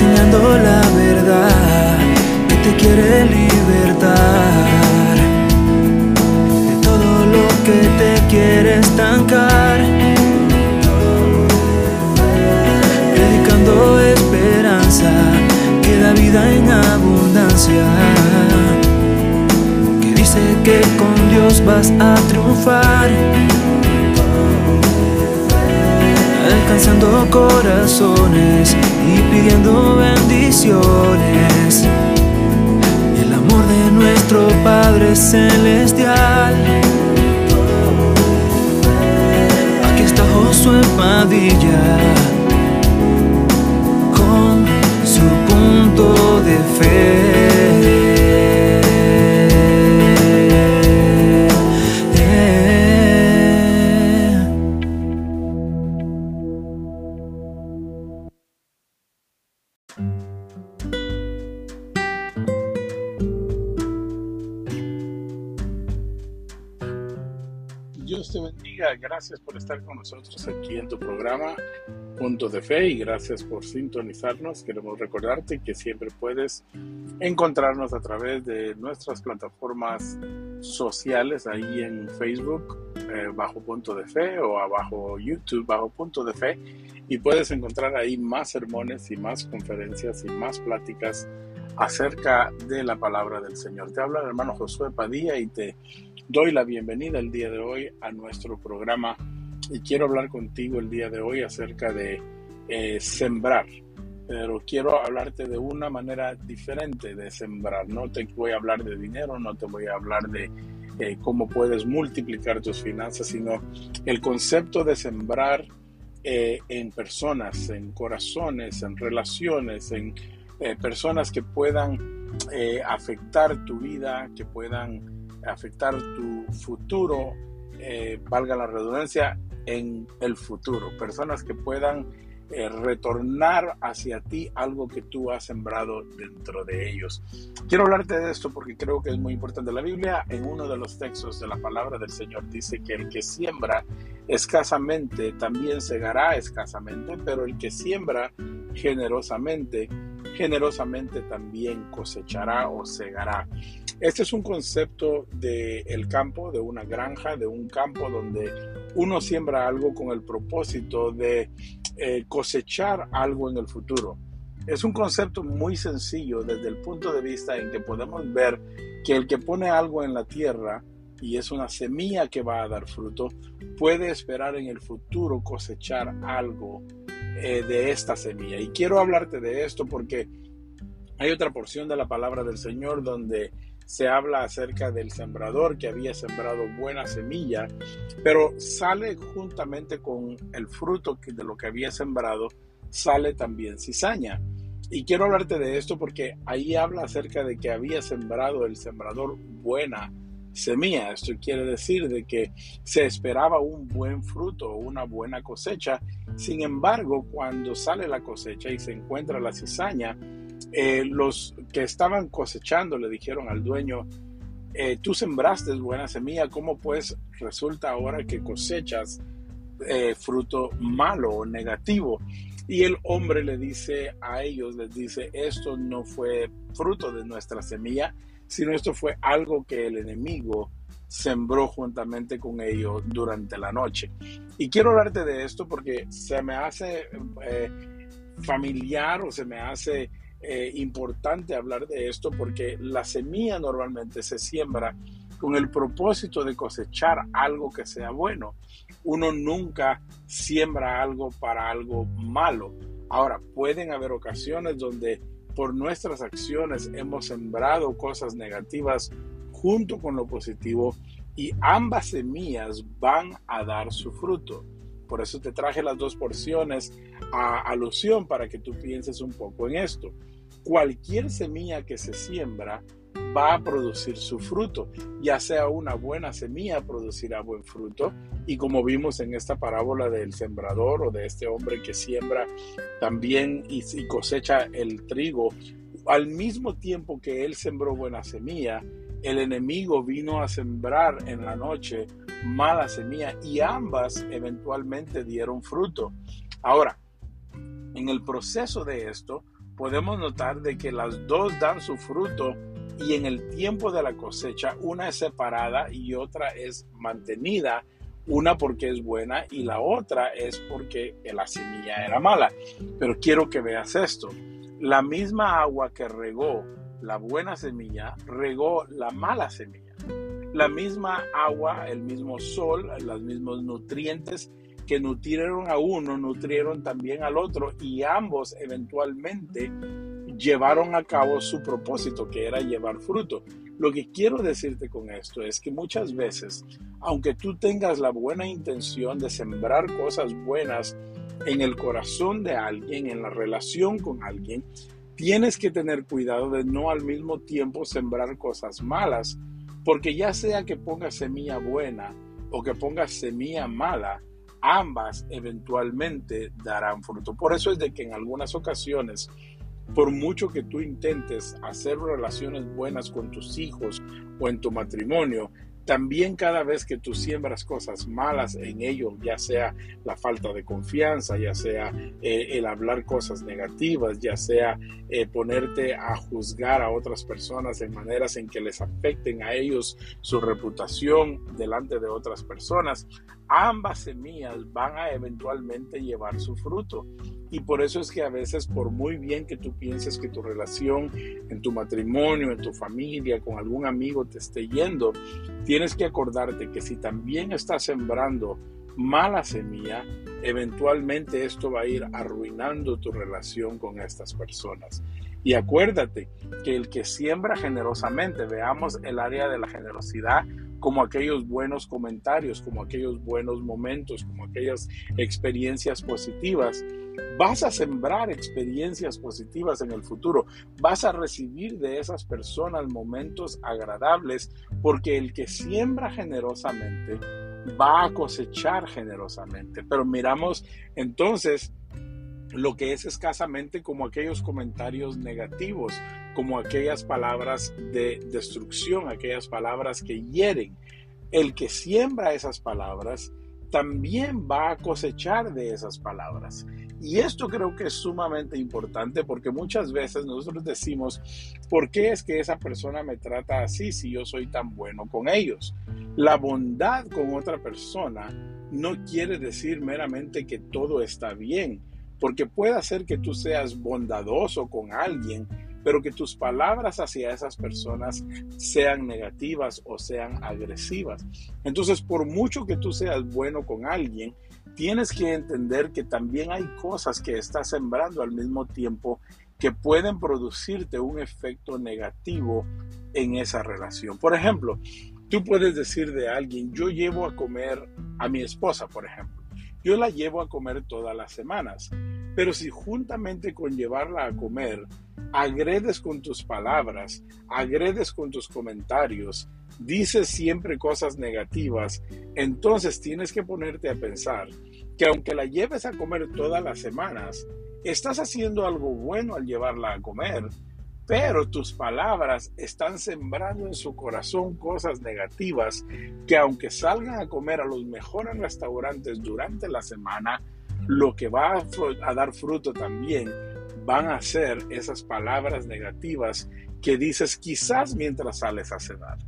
enseñando la verdad que te quiere libertar de todo lo que te quiere estancar. Predicando esperanza que da vida en abundancia. Que dice que con Dios vas a triunfar. Alcanzando corazones y pidiendo bendiciones. El amor de nuestro Padre Celestial. Aquí está Josué Padilla con su punto de fe. Gracias por estar con nosotros aquí en tu programa Punto de Fe y gracias por sintonizarnos. Queremos recordarte que siempre puedes encontrarnos a través de nuestras plataformas sociales ahí en Facebook eh, bajo Punto de Fe o abajo YouTube bajo Punto de Fe y puedes encontrar ahí más sermones y más conferencias y más pláticas acerca de la palabra del Señor. Te habla el hermano Josué Padilla y te doy la bienvenida el día de hoy a nuestro programa y quiero hablar contigo el día de hoy acerca de eh, sembrar. Pero quiero hablarte de una manera diferente de sembrar. No te voy a hablar de dinero, no te voy a hablar de eh, cómo puedes multiplicar tus finanzas, sino el concepto de sembrar eh, en personas, en corazones, en relaciones, en personas que puedan afectar tu vida, que puedan afectar tu futuro, eh, valga la redundancia, en el futuro. Personas que puedan eh, retornar hacia ti algo que tú has sembrado dentro de ellos. Quiero hablarte de esto porque creo que es muy importante. La Biblia en uno de los textos de la palabra del Señor dice que el que siembra escasamente también segará escasamente, pero el que siembra generosamente, generosamente también cosechará o segará. Este es un concepto del el campo, de una granja, de un campo donde uno siembra algo con el propósito de eh, cosechar algo en el futuro. Es un concepto muy sencillo desde el punto de vista en que podemos ver que el que pone algo en la tierra y es una semilla que va a dar fruto, puede esperar en el futuro cosechar algo eh, de esta semilla. Y quiero hablarte de esto porque hay otra porción de la palabra del Señor donde se habla acerca del sembrador que había sembrado buena semilla, pero sale juntamente con el fruto de lo que había sembrado, sale también cizaña. Y quiero hablarte de esto porque ahí habla acerca de que había sembrado el sembrador buena semilla. Esto quiere decir de que se esperaba un buen fruto, una buena cosecha. Sin embargo, cuando sale la cosecha y se encuentra la cizaña, eh, los que estaban cosechando le dijeron al dueño, eh, tú sembraste buena semilla, ¿cómo pues resulta ahora que cosechas eh, fruto malo o negativo? Y el hombre le dice a ellos, les dice, esto no fue fruto de nuestra semilla, sino esto fue algo que el enemigo sembró juntamente con ellos durante la noche. Y quiero hablarte de esto porque se me hace familiar o se me hace eh, importante hablar de esto porque la semilla normalmente se siembra con el propósito de cosechar algo que sea bueno. Uno nunca siembra algo para algo malo. Ahora, pueden haber ocasiones donde por nuestras acciones hemos sembrado cosas negativas junto con lo positivo y ambas semillas van a dar su fruto. Por eso te traje las dos porciones a alusión para que tú pienses un poco en esto cualquier semilla que se siembra va a producir su fruto, ya sea una buena semilla producirá buen fruto y como vimos en esta parábola del sembrador o de este hombre que siembra también y, cosecha el trigo, al mismo tiempo que él sembró buena semilla, el enemigo vino a sembrar en la noche mala semilla y ambas eventualmente dieron fruto. Ahora, en el proceso de esto, podemos notar de que las dos dan su fruto y en el tiempo de la cosecha una es separada y otra es mantenida, una porque es buena y la otra es porque la semilla era mala. Pero quiero que veas esto, la misma agua que regó la buena semilla, regó la mala semilla. La misma agua, el mismo sol, los mismos nutrientes que nutrieron a uno, nutrieron también al otro y ambos eventualmente llevaron a cabo su propósito, que era llevar fruto. Lo que quiero decirte con esto es que muchas veces, aunque tú tengas la buena intención de sembrar cosas buenas en el corazón de alguien, en la relación con alguien, tienes que tener cuidado de no al mismo tiempo sembrar cosas malas, porque ya sea que pongas semilla buena o que pongas semilla mala, ambas eventualmente darán fruto. Por eso es de que en algunas ocasiones, por mucho que tú intentes hacer relaciones buenas con tus hijos o en tu matrimonio, también cada vez que tú siembras cosas malas en ellos, ya sea la falta de confianza, ya sea eh, el hablar cosas negativas, ya sea eh, ponerte a juzgar a otras personas en maneras en que les afecten a ellos su reputación delante de otras personas, ambas semillas van a eventualmente llevar su fruto. Y por eso es que a veces, por muy bien que tú pienses que tu relación en tu matrimonio, en tu familia, con algún amigo te esté yendo, tienes que acordarte que si también estás sembrando mala semilla, eventualmente esto va a ir arruinando tu relación con estas personas. Y acuérdate que el que siembra generosamente, veamos el área de la generosidad como aquellos buenos comentarios, como aquellos buenos momentos, como aquellas experiencias positivas. Vas a sembrar experiencias positivas en el futuro, vas a recibir de esas personas momentos agradables, porque el que siembra generosamente va a cosechar generosamente. Pero miramos entonces lo que es escasamente como aquellos comentarios negativos, como aquellas palabras de destrucción, aquellas palabras que hieren. El que siembra esas palabras también va a cosechar de esas palabras. Y esto creo que es sumamente importante porque muchas veces nosotros decimos, ¿por qué es que esa persona me trata así si yo soy tan bueno con ellos? La bondad con otra persona no quiere decir meramente que todo está bien porque puede ser que tú seas bondadoso con alguien, pero que tus palabras hacia esas personas sean negativas o sean agresivas. Entonces, por mucho que tú seas bueno con alguien, tienes que entender que también hay cosas que estás sembrando al mismo tiempo que pueden producirte un efecto negativo en esa relación. Por ejemplo, tú puedes decir de alguien, yo llevo a comer a mi esposa, por ejemplo yo la llevo a comer todas las semanas. Pero si juntamente con llevarla a comer, agredes con tus palabras, agredes con tus comentarios, dices siempre cosas negativas, entonces tienes que ponerte a pensar que aunque la lleves a comer todas las semanas, estás haciendo algo bueno al llevarla a comer, pero tus palabras están sembrando en su corazón cosas negativas que aunque salgan a comer a los mejores restaurantes durante la semana, lo que va a, dar fruto también van a ser esas palabras negativas que dices quizás mientras sales a cenar.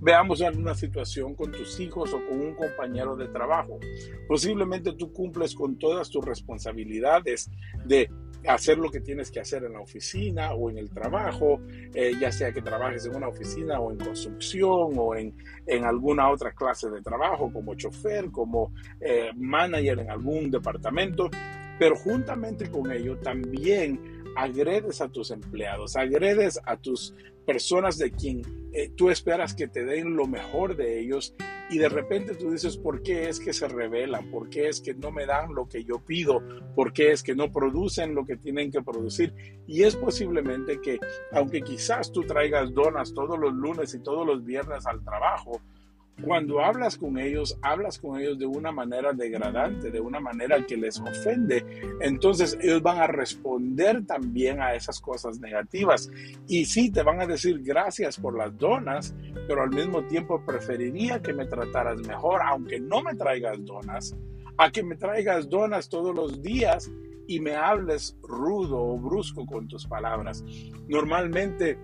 Veamos una situación con tus hijos o con un compañero de trabajo. Posiblemente tú cumples con todas tus responsabilidades de hacer lo que tienes que hacer en la oficina o en el trabajo, eh, ya sea que trabajes en una oficina o en construcción o en, en alguna otra clase de trabajo, como chofer, como eh, manager en algún departamento, pero juntamente con ello también agredes a tus empleados, agredes a tus personas de quien eh, tú esperas que te den lo mejor de ellos y de repente tú dices, ¿por qué es que se rebelan? ¿Por qué es que no me dan lo que yo pido? ¿Por qué es que no producen lo que tienen que producir? Y es posiblemente que, aunque quizás tú traigas donas todos los lunes y todos los viernes al trabajo, cuando hablas con ellos, hablas con ellos de una manera degradante, de una manera que les ofende, entonces ellos van a responder también a esas cosas negativas. Y sí, te van a decir gracias por las donas, pero al mismo tiempo preferiría que me trataras mejor, aunque no me traigas donas, a que me traigas donas todos los días y me hables rudo o brusco con tus palabras. Normalmente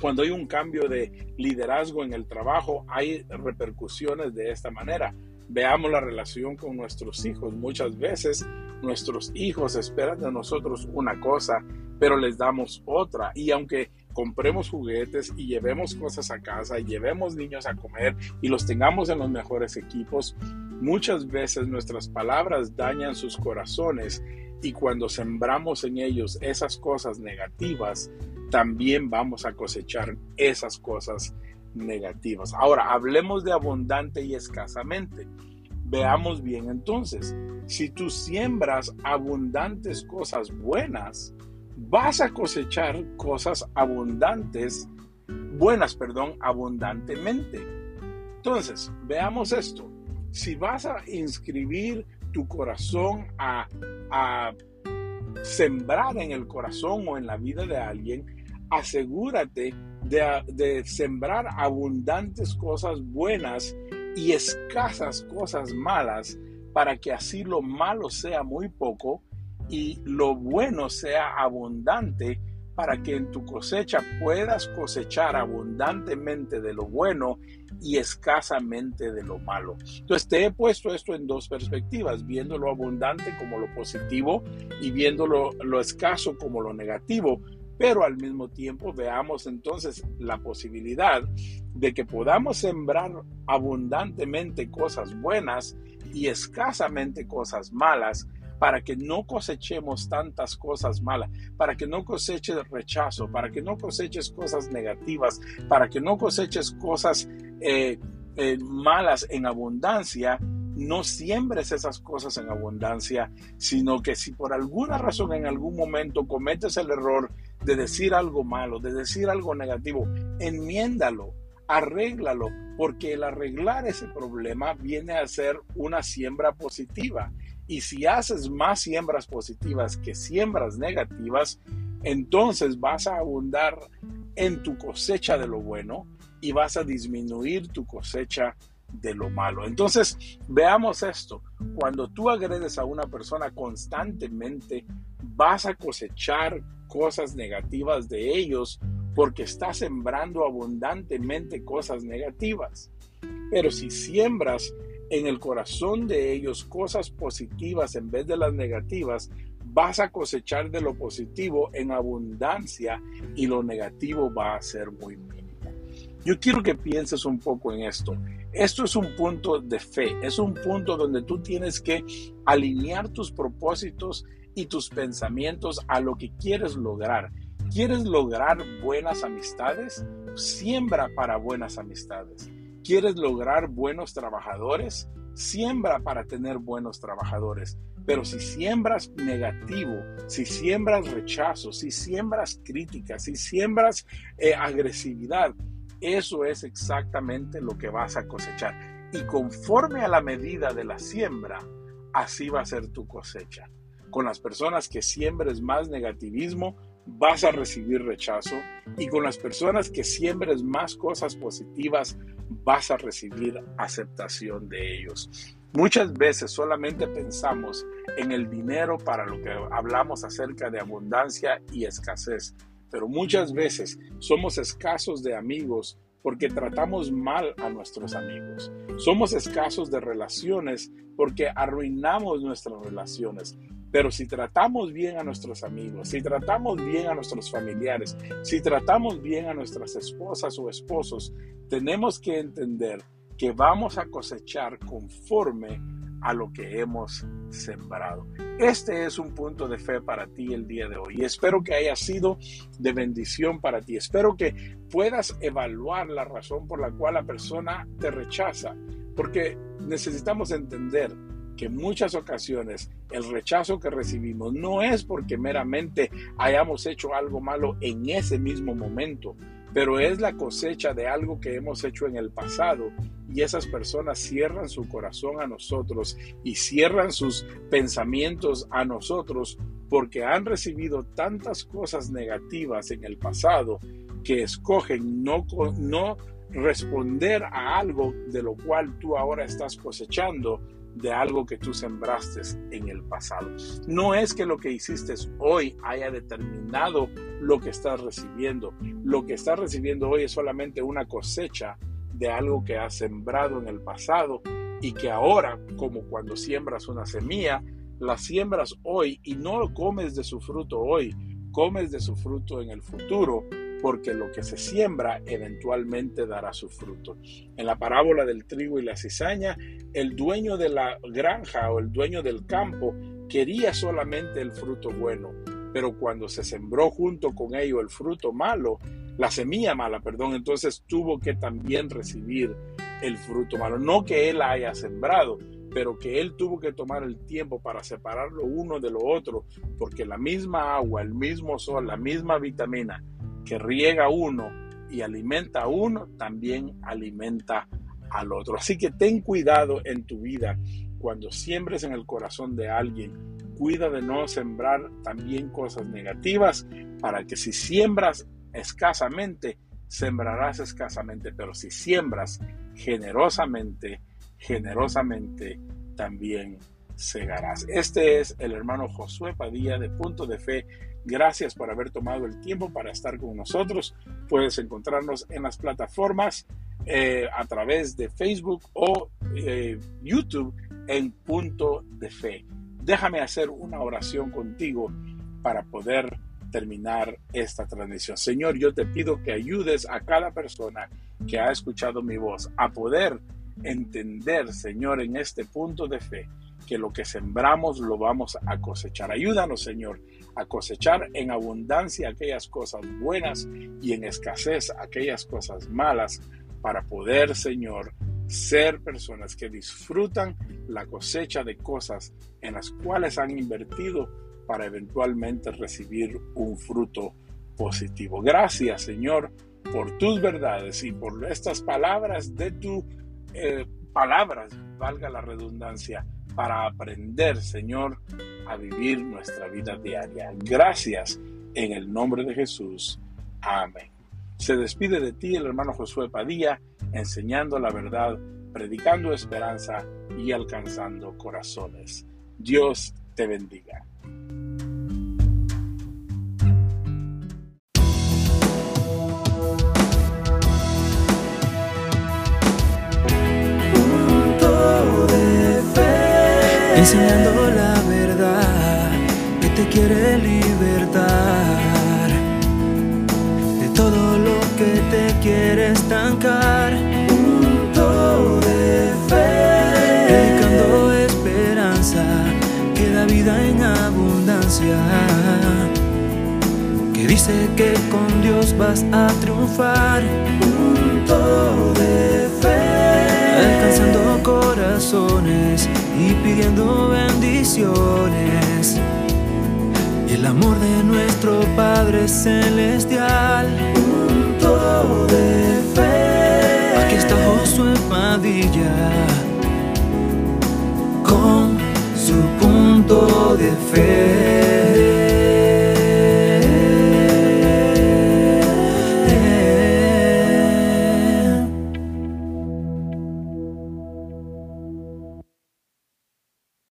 cuando hay un cambio de liderazgo en el trabajo, hay repercusiones de esta manera. Veamos la relación con nuestros hijos. Muchas veces nuestros hijos esperan de nosotros una cosa, pero les damos otra. Y aunque compremos juguetes y llevemos cosas a casa y llevemos niños a comer y los tengamos en los mejores equipos, muchas veces nuestras palabras dañan sus corazones y cuando sembramos en ellos esas cosas negativas, también vamos a cosechar esas cosas negativas. Ahora, hablemos de abundante y escasamente. Veamos bien entonces, si tú siembras abundantes cosas buenas, vas a cosechar cosas abundantes, buenas, perdón, abundantemente. Entonces, veamos esto. Si vas a inscribir tu corazón a, a sembrar en el corazón o en la vida de alguien, asegúrate de, sembrar abundantes cosas buenas y escasas cosas malas para que así lo malo sea muy poco y lo bueno sea abundante para que en tu cosecha puedas cosechar abundantemente de lo bueno y escasamente de lo malo. Entonces te he puesto esto en dos perspectivas, viendo lo abundante como lo positivo y viendo lo escaso como lo negativo, pero al mismo tiempo veamos entonces la posibilidad de que podamos sembrar abundantemente cosas buenas y escasamente cosas malas para que no cosechemos tantas cosas malas, para que no coseches rechazo, para que no coseches cosas negativas, para que no coseches cosas eh, eh, malas en abundancia, no siembres esas cosas en abundancia, sino que si por alguna razón en algún momento cometes el error de decir algo malo, de decir algo negativo, enmiéndalo, arréglalo, porque el arreglar ese problema viene a ser una siembra positiva. Y si haces más siembras positivas que siembras negativas, entonces vas a abundar en tu cosecha de lo bueno y vas a disminuir tu cosecha de lo malo. Entonces, veamos esto. Cuando tú agredes a una persona constantemente, vas a cosechar cosas negativas de ellos porque estás sembrando abundantemente cosas negativas. Pero si siembras en el corazón de ellos cosas positivas en vez de las negativas, vas a cosechar de lo positivo en abundancia y lo negativo va a ser muy mínimo. Yo quiero que pienses un poco en esto. Esto es un punto de fe, es un punto donde tú tienes que alinear tus propósitos y tus pensamientos a lo que quieres lograr. ¿Quieres lograr buenas amistades? Siembra para buenas amistades. ¿Quieres lograr buenos trabajadores? Siembra para tener buenos trabajadores. Pero si siembras negativo, si siembras rechazo, si siembras críticas, si siembras eh, agresividad, eso es exactamente lo que vas a cosechar. Y conforme a la medida de la siembra, así va a ser tu cosecha. Con las personas que siembres más negativismo, vas a recibir rechazo. Y con las personas que siembres más cosas positivas, vas a recibir aceptación de ellos. Muchas veces solamente pensamos en el dinero para lo que hablamos acerca de abundancia y escasez pero muchas veces somos escasos de amigos porque tratamos mal a nuestros amigos. Somos escasos de relaciones porque arruinamos nuestras relaciones. Pero si tratamos bien a nuestros amigos, si tratamos bien a nuestros familiares, si tratamos bien a nuestras esposas o esposos, tenemos que entender que vamos a cosechar conforme a lo que hemos sembrado. Este es un punto de fe para ti el día de hoy y espero que haya sido de bendición para ti. Espero que puedas evaluar la razón por la cual la persona te rechaza, porque necesitamos entender que muchas ocasiones el rechazo que recibimos no es porque meramente hayamos hecho algo malo en ese mismo momento, pero es la cosecha de algo que hemos hecho en el pasado y esas personas cierran su corazón a nosotros y cierran sus pensamientos a nosotros porque han recibido tantas cosas negativas en el pasado que escogen no, no responder a algo de lo cual tú ahora estás cosechando de algo que tú sembraste en el pasado. No es que lo que hiciste hoy haya determinado lo que estás recibiendo. Lo que estás recibiendo hoy es solamente una cosecha de algo que has sembrado en el pasado y que ahora, como cuando siembras una semilla, la siembras hoy y no comes de su fruto hoy, comes de su fruto en el futuro porque lo que se siembra eventualmente dará su fruto. En la parábola del trigo y la cizaña, el dueño de la granja o el dueño del campo quería solamente el fruto bueno, pero cuando se sembró junto con ello el fruto malo, la semilla mala, perdón, entonces tuvo que también recibir el fruto malo. No que él haya sembrado, pero que él tuvo que tomar el tiempo para separar lo uno de lo otro, porque la misma agua, el mismo sol, la misma vitamina que riega uno y alimenta a uno, también alimenta al otro. Así que ten cuidado en tu vida cuando siembres en el corazón de alguien. Cuida de no sembrar también cosas negativas para que si siembras escasamente, sembrarás escasamente, pero si siembras generosamente, generosamente también segarás. Este es el hermano Josué Padilla de Punto de Fe Gracias por haber tomado el tiempo para estar con nosotros. Puedes encontrarnos en las plataformas eh, a través de Facebook o eh, YouTube en punto de fe. Déjame hacer una oración contigo para poder terminar esta transmisión. Señor, yo te pido que ayudes a cada persona que ha escuchado mi voz a poder entender, Señor, en este punto de fe, que lo que sembramos lo vamos a cosechar. Ayúdanos, Señor, a cosechar en abundancia aquellas cosas buenas y en escasez aquellas cosas malas para poder, Señor, ser personas que disfrutan la cosecha de cosas en las cuales han invertido para eventualmente recibir un fruto positivo. Gracias, Señor, por tus verdades y por estas palabras de tu eh, palabras, valga la redundancia, para aprender, Señor, a vivir nuestra vida diaria. Gracias en el nombre de Jesús. Amén. Se despide de ti el hermano Josué Padilla, enseñando la verdad, predicando esperanza y alcanzando corazones. Dios te bendiga. la Que dice que con Dios vas a triunfar. Punto de fe, alcanzando corazones y pidiendo bendiciones. Y el amor de nuestro Padre Celestial, punto de fe. Aquí está Josué Padilla con su punto de fe.